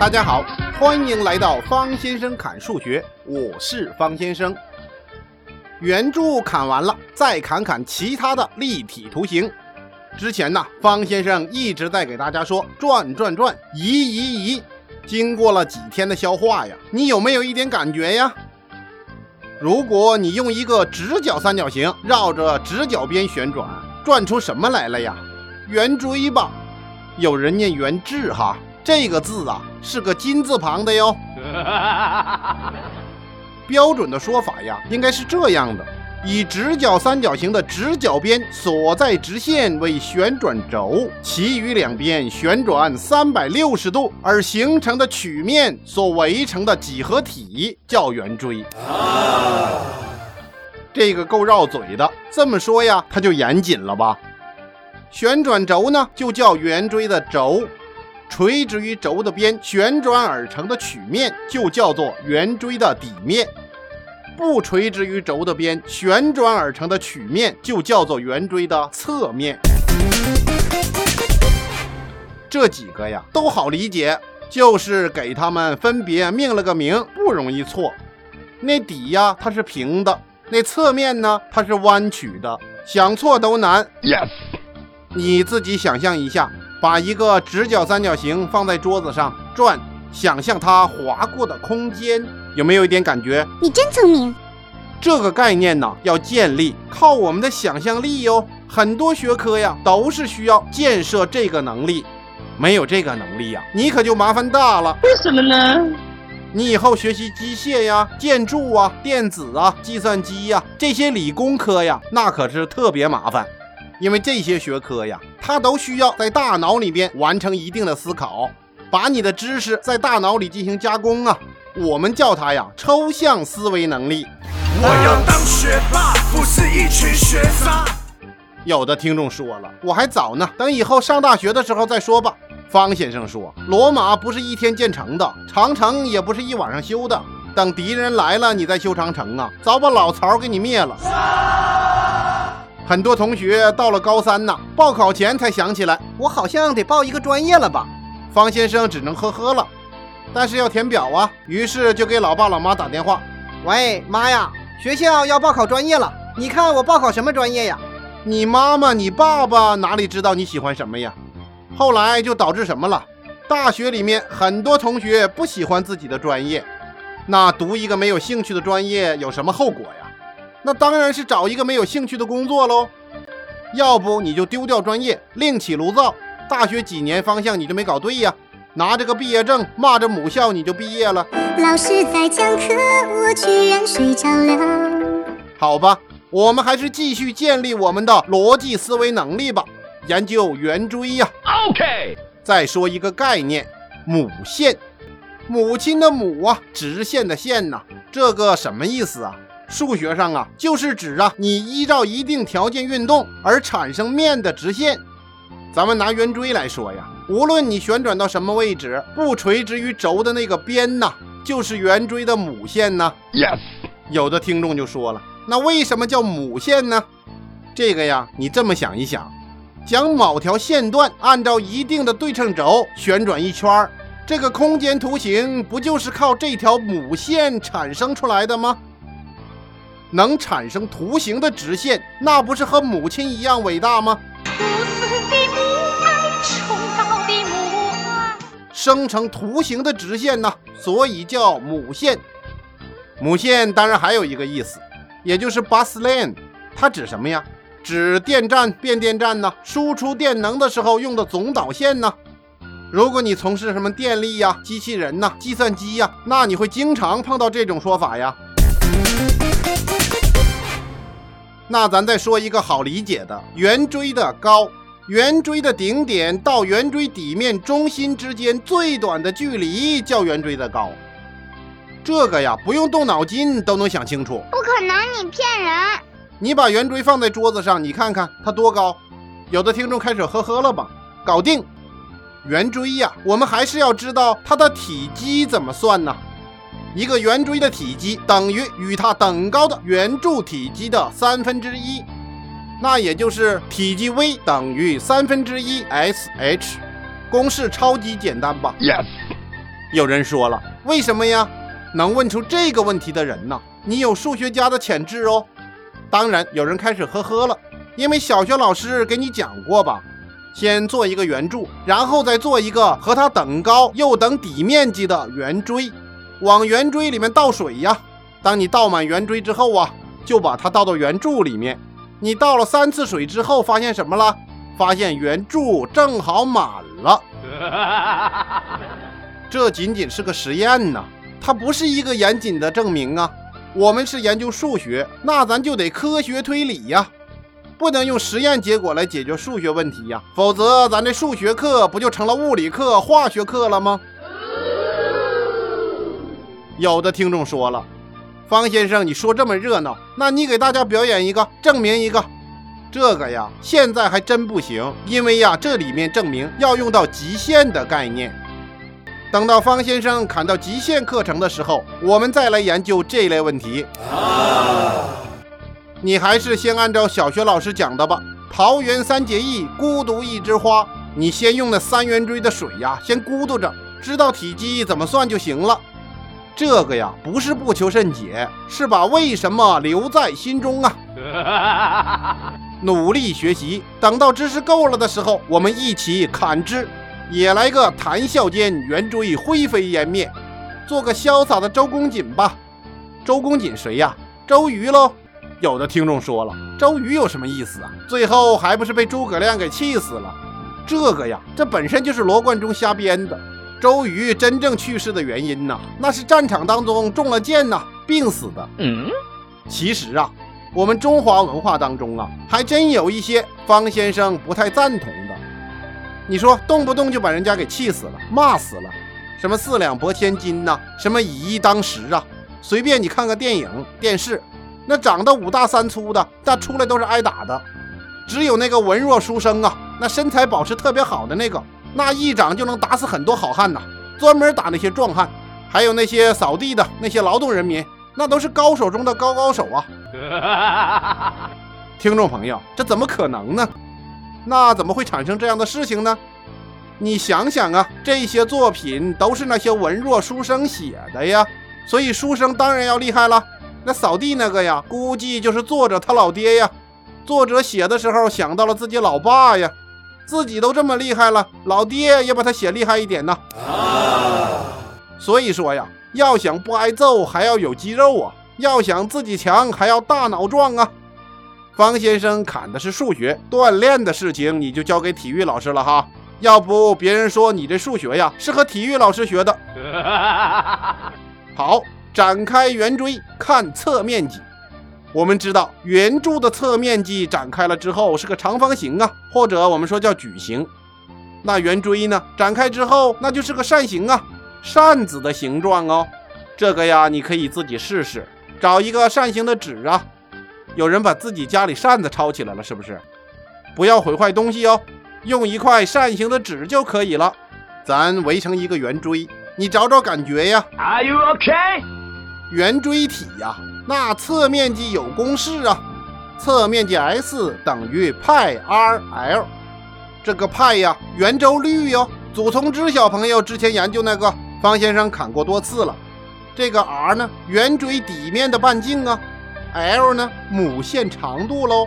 大家好，欢迎来到方先生砍数学，我是方先生。圆柱砍完了，再砍砍其他的立体图形。之前呢，方先生一直在给大家说转转转，移移移。经过了几天的消化呀，你有没有一点感觉呀？如果你用一个直角三角形绕着直角边旋转，转出什么来了呀？圆锥吧？有人念圆质哈。这个字啊是个金字旁的哟。标准的说法呀，应该是这样的：以直角三角形的直角边所在直线为旋转轴，其余两边旋转三百六十度而形成的曲面所围成的几何体叫圆锥。这个够绕嘴的，这么说呀，它就严谨了吧？旋转轴呢，就叫圆锥的轴。垂直于轴的边旋转而成的曲面就叫做圆锥的底面，不垂直于轴的边旋转而成的曲面就叫做圆锥的侧面。这几个呀都好理解，就是给他们分别命了个名，不容易错。那底呀它是平的，那侧面呢它是弯曲的，想错都难。Yes，你自己想象一下。把一个直角三角形放在桌子上转，想象它划过的空间，有没有一点感觉？你真聪明。这个概念呢，要建立靠我们的想象力哟。很多学科呀，都是需要建设这个能力。没有这个能力呀，你可就麻烦大了。为什么呢？你以后学习机械呀、建筑啊、电子啊、计算机呀这些理工科呀，那可是特别麻烦。因为这些学科呀，它都需要在大脑里边完成一定的思考，把你的知识在大脑里进行加工啊。我们叫它呀抽象思维能力。我要当学霸，不是一群学渣。有的听众说了，我还早呢，等以后上大学的时候再说吧。方先生说，罗马不是一天建成的，长城也不是一晚上修的。等敌人来了，你再修长城啊，早把老曹给你灭了。很多同学到了高三呢，报考前才想起来，我好像得报一个专业了吧？方先生只能呵呵了，但是要填表啊，于是就给老爸老妈打电话：“喂，妈呀，学校要报考专业了，你看我报考什么专业呀？”你妈妈、你爸爸哪里知道你喜欢什么呀？后来就导致什么了？大学里面很多同学不喜欢自己的专业，那读一个没有兴趣的专业有什么后果呀？那当然是找一个没有兴趣的工作喽，要不你就丢掉专业，另起炉灶。大学几年方向你就没搞对呀？拿着个毕业证，骂着母校你就毕业了。老师在讲课，我居然睡着了。好吧，我们还是继续建立我们的逻辑思维能力吧，研究圆锥呀。OK，再说一个概念，母线，母亲的母啊，直线的线呐，这个什么意思啊？数学上啊，就是指啊，你依照一定条件运动而产生面的直线。咱们拿圆锥来说呀，无论你旋转到什么位置，不垂直于轴的那个边呐，就是圆锥的母线呢。Yes。有的听众就说了，那为什么叫母线呢？这个呀，你这么想一想，将某条线段按照一定的对称轴旋转一圈儿，这个空间图形不就是靠这条母线产生出来的吗？能产生图形的直线，那不是和母亲一样伟大吗？生成图形的直线呢，所以叫母线。母线当然还有一个意思，也就是 BUSLAN 它指什么呀？指电站、变电站呢，输出电能的时候用的总导线呢。如果你从事什么电力呀、机器人呐、计算机呀，那你会经常碰到这种说法呀。那咱再说一个好理解的，圆锥的高，圆锥的顶点到圆锥底面中心之间最短的距离叫圆锥的高。这个呀，不用动脑筋都能想清楚。不可能，你骗人！你把圆锥放在桌子上，你看看它多高。有的听众开始呵呵了吧？搞定，圆锥呀，我们还是要知道它的体积怎么算呢？一个圆锥的体积等于与它等高的圆柱体积的三分之一，那也就是体积 v 等于三分之一 sh。公式超级简单吧？Yes。有人说了，为什么呀？能问出这个问题的人呢，你有数学家的潜质哦。当然，有人开始呵呵了，因为小学老师给你讲过吧，先做一个圆柱，然后再做一个和它等高又等底面积的圆锥，往圆锥里面倒水呀。当你倒满圆锥之后啊，就把它倒到圆柱里面。你倒了三次水之后，发现什么了？发现圆柱正好满了。这仅仅是个实验呢，它不是一个严谨的证明啊。我们是研究数学，那咱就得科学推理呀，不能用实验结果来解决数学问题呀，否则咱这数学课不就成了物理课、化学课了吗？有的听众说了，方先生，你说这么热闹，那你给大家表演一个，证明一个。这个呀，现在还真不行，因为呀，这里面证明要用到极限的概念。等到方先生砍到极限课程的时候，我们再来研究这类问题。你还是先按照小学老师讲的吧。桃园三结义，孤独一枝花。你先用那三圆锥的水呀，先咕嘟着，知道体积怎么算就行了。这个呀，不是不求甚解，是把为什么留在心中啊。努力学习，等到知识够了的时候，我们一起砍之。也来个谈笑间，圆锥灰飞烟灭，做个潇洒的周公瑾吧。周公瑾谁呀？周瑜喽。有的听众说了，周瑜有什么意思啊？最后还不是被诸葛亮给气死了？这个呀，这本身就是罗贯中瞎编的。周瑜真正去世的原因呢，那是战场当中中了箭呐，病死的。嗯，其实啊，我们中华文化当中啊，还真有一些方先生不太赞同的。你说动不动就把人家给气死了、骂死了，什么四两拨千斤呐，什么以一当十啊，随便你看个电影、电视，那长得五大三粗的，那出来都是挨打的。只有那个文弱书生啊，那身材保持特别好的那个，那一掌就能打死很多好汉呐，专门打那些壮汉。还有那些扫地的那些劳动人民，那都是高手中的高高手啊。听众朋友，这怎么可能呢？那怎么会产生这样的事情呢？你想想啊，这些作品都是那些文弱书生写的呀，所以书生当然要厉害了。那扫地那个呀，估计就是作者他老爹呀。作者写的时候想到了自己老爸呀，自己都这么厉害了，老爹也把他写厉害一点呢。所以说呀，要想不挨揍，还要有肌肉啊；要想自己强，还要大脑壮啊。方先生砍的是数学锻炼的事情，你就交给体育老师了哈。要不别人说你这数学呀是和体育老师学的。好，展开圆锥看侧面积。我们知道圆柱的侧面积展开了之后是个长方形啊，或者我们说叫矩形。那圆锥呢，展开之后那就是个扇形啊，扇子的形状哦。这个呀，你可以自己试试，找一个扇形的纸啊。有人把自己家里扇子抄起来了，是不是？不要毁坏东西哦，用一块扇形的纸就可以了。咱围成一个圆锥，你找找感觉呀。Are you okay？圆锥体呀，那侧面积有公式啊，侧面积 S 等于派 RL。这个派呀，圆周率哟。祖从之小朋友之前研究那个，方先生砍过多次了。这个 R 呢，圆锥底面的半径啊。L 呢？母线长度喽。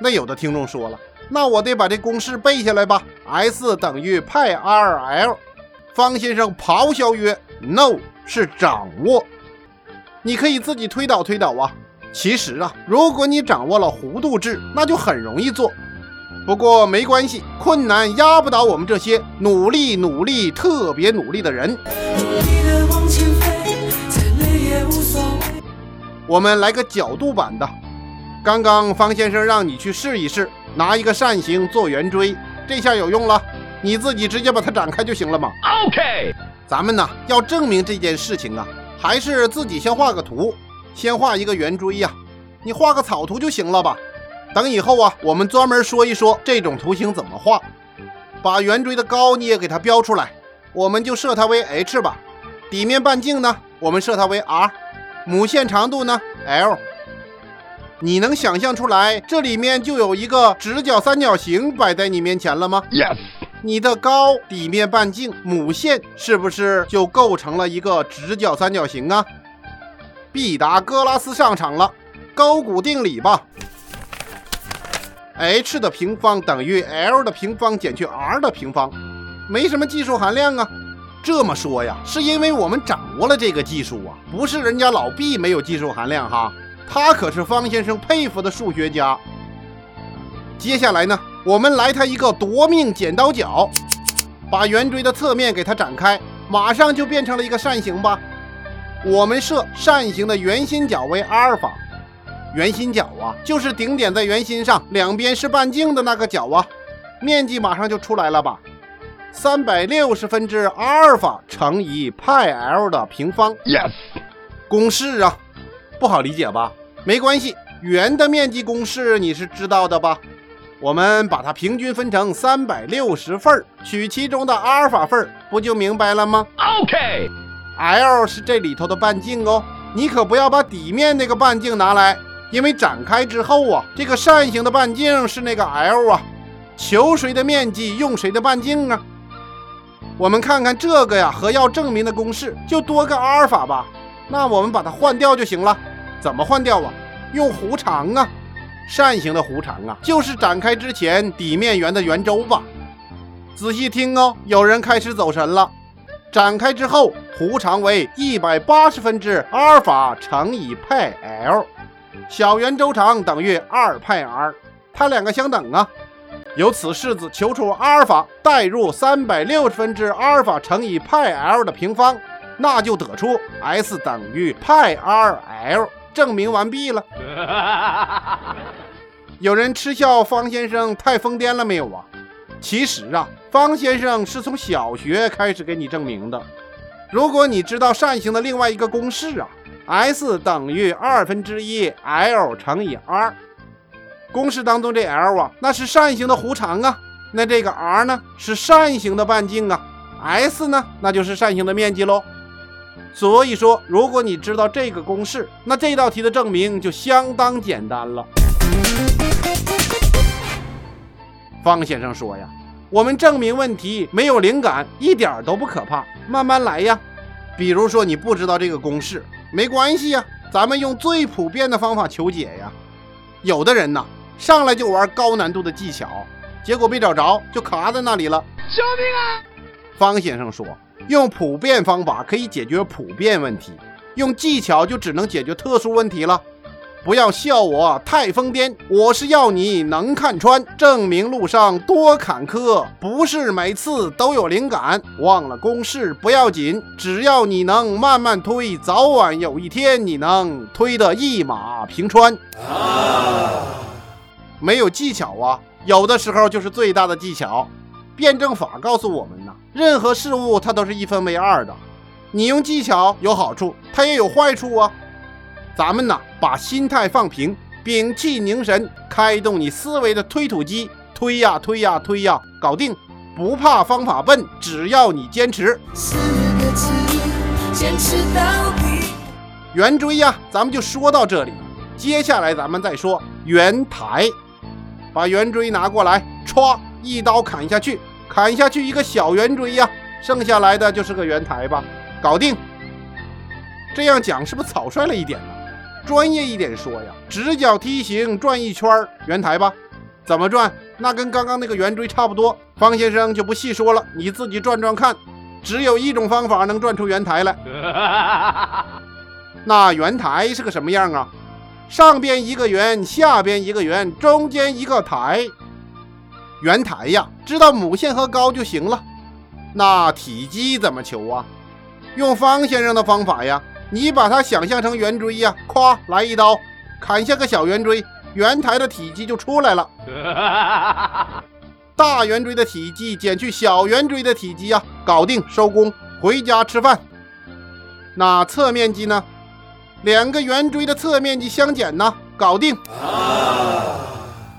那有的听众说了，那我得把这公式背下来吧？S 等于派 RL。方先生咆哮曰：“No，是掌握。你可以自己推导推导啊。其实啊，如果你掌握了弧度制，那就很容易做。不过没关系，困难压不倒我们这些努力努力特别努力的人。”我们来个角度版的。刚刚方先生让你去试一试，拿一个扇形做圆锥，这下有用了。你自己直接把它展开就行了嘛。OK，咱们呢要证明这件事情啊，还是自己先画个图，先画一个圆锥呀。你画个草图就行了吧。等以后啊，我们专门说一说这种图形怎么画。把圆锥的高你也给它标出来，我们就设它为 h 吧。底面半径呢，我们设它为 r。母线长度呢？L，你能想象出来这里面就有一个直角三角形摆在你面前了吗？Yes。你的高底面半径母线是不是就构成了一个直角三角形啊？毕达哥拉斯上场了，勾股定理吧。h 的平方等于 l 的平方减去 r 的平方，没什么技术含量啊。这么说呀，是因为我们掌握了这个技术啊，不是人家老毕没有技术含量哈，他可是方先生佩服的数学家。接下来呢，我们来他一个夺命剪刀脚，把圆锥的侧面给它展开，马上就变成了一个扇形吧。我们设扇形的圆心角为阿尔法，圆心角啊，就是顶点在圆心上，两边是半径的那个角啊，面积马上就出来了吧。三百六十分之阿尔法乘以派 l 的平方。Yes，公式啊，不好理解吧？没关系，圆的面积公式你是知道的吧？我们把它平均分成三百六十份儿取其中的阿尔法份儿不就明白了吗？OK，L 是这里头的半径哦，你可不要把底面那个半径拿来，因为展开之后啊，这个扇形的半径是那个 L 啊，求谁的面积用谁的半径啊。我们看看这个呀，和要证明的公式就多个阿尔法吧。那我们把它换掉就行了。怎么换掉啊？用弧长啊，扇形的弧长啊，就是展开之前底面圆的圆周吧。仔细听哦，有人开始走神了。展开之后，弧长为一百八十分之阿尔法乘以派 l，小圆周长等于二派 r，它两个相等啊。由此式子求出阿尔法，代入三百六十分之阿尔法乘以派 l 的平方，那就得出 S 等于派 r l，证明完毕了。有人嗤笑方先生太疯癫了没有啊？其实啊，方先生是从小学开始给你证明的。如果你知道扇形的另外一个公式啊，S 等于二分之一 l 乘以 r。公式当中这 l 啊，那是扇形的弧长啊，那这个 r 呢是扇形的半径啊，s 呢那就是扇形的面积喽。所以说，如果你知道这个公式，那这道题的证明就相当简单了。方先生说呀，我们证明问题没有灵感一点都不可怕，慢慢来呀。比如说你不知道这个公式，没关系呀，咱们用最普遍的方法求解呀。有的人呐。上来就玩高难度的技巧，结果没找着就卡在那里了。救命啊！方先生说，用普遍方法可以解决普遍问题，用技巧就只能解决特殊问题了。不要笑我太疯癫，我是要你能看穿。证明路上多坎坷，不是每次都有灵感。忘了公式不要紧，只要你能慢慢推，早晚有一天你能推得一马平川。啊没有技巧啊，有的时候就是最大的技巧。辩证法告诉我们呢，任何事物它都是一分为二的。你用技巧有好处，它也有坏处啊。咱们呢，把心态放平，屏气凝神，开动你思维的推土机，推呀推呀推呀，搞定！不怕方法笨，只要你坚持。四个字，坚持到底。圆锥呀，咱们就说到这里。接下来咱们再说圆台。把圆锥拿过来，歘，一刀砍下去，砍下去一个小圆锥呀，剩下来的就是个圆台吧，搞定。这样讲是不是草率了一点？专业一点说呀，直角梯形转一圈圆台吧，怎么转？那跟刚刚那个圆锥差不多。方先生就不细说了，你自己转转看。只有一种方法能转出圆台来。那圆台是个什么样啊？上边一个圆，下边一个圆，中间一个台。圆台呀，知道母线和高就行了。那体积怎么求啊？用方先生的方法呀，你把它想象成圆锥呀，咵来一刀，砍下个小圆锥，圆台的体积就出来了。大圆锥的体积减去小圆锥的体积呀，搞定收工，回家吃饭。那侧面积呢？两个圆锥的侧面积相减呢，搞定。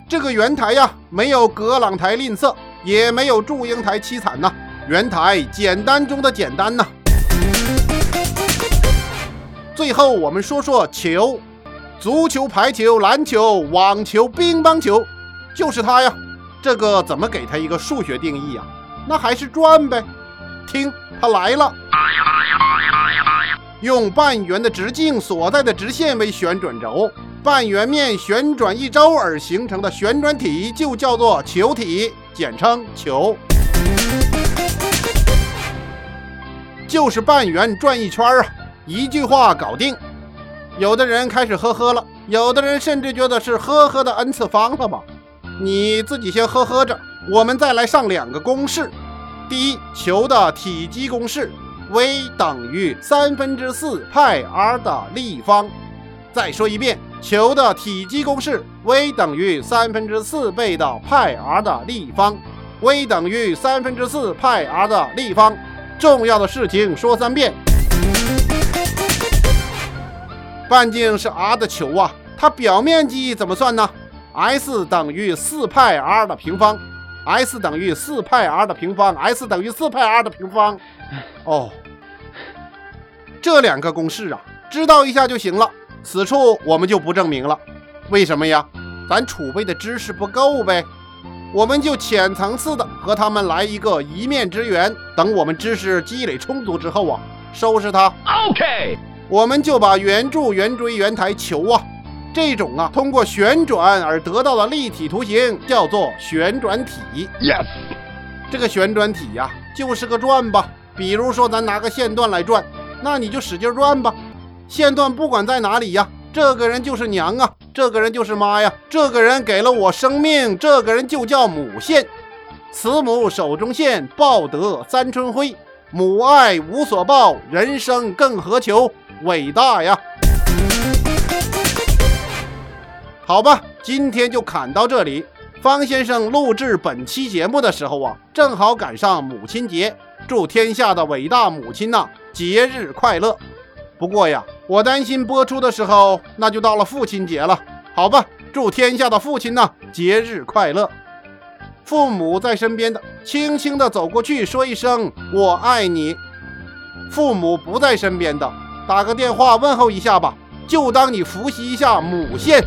这个圆台呀，没有葛朗台吝啬，也没有祝英台凄惨呐。圆台简单中的简单呐。最后我们说说球，足球、排球、篮球、网球、乒乓球，就是它呀。这个怎么给它一个数学定义啊？那还是转呗。听，它来了。用半圆的直径所在的直线为旋转轴，半圆面旋转一周而形成的旋转体就叫做球体，简称球。就是半圆转一圈啊，一句话搞定。有的人开始呵呵了，有的人甚至觉得是呵呵的 n 次方了吧？你自己先呵呵着，我们再来上两个公式。第一，球的体积公式。v 等于三分之四派 r 的立方。再说一遍，球的体积公式 v 等于三分之四倍的派 r 的立方。v 等于三分之四派 r 的立方。重要的事情说三遍。半径是 r 的球啊，它表面积怎么算呢？S 等于四派 r 的平方。S 等于四派 r 的平方。S 等于四派 r 的平方。哦。这两个公式啊，知道一下就行了。此处我们就不证明了，为什么呀？咱储备的知识不够呗。我们就浅层次的和他们来一个一面之缘。等我们知识积累充足之后啊，收拾它。OK，我们就把圆柱、圆锥、圆台、球啊，这种啊通过旋转而得到的立体图形叫做旋转体。Yes，这个旋转体呀，就是个转吧。比如说，咱拿个线段来转。那你就使劲转吧，线段不管在哪里呀，这个人就是娘啊，这个人就是妈呀，这个人给了我生命，这个人就叫母线。慈母手中线，报得三春晖。母爱无所报，人生更何求？伟大呀！好吧，今天就侃到这里。方先生录制本期节目的时候啊，正好赶上母亲节，祝天下的伟大母亲呐！节日快乐！不过呀，我担心播出的时候，那就到了父亲节了。好吧，祝天下的父亲呐节日快乐！父母在身边的，轻轻的走过去说一声“我爱你”；父母不在身边的，打个电话问候一下吧，就当你复习一下母线。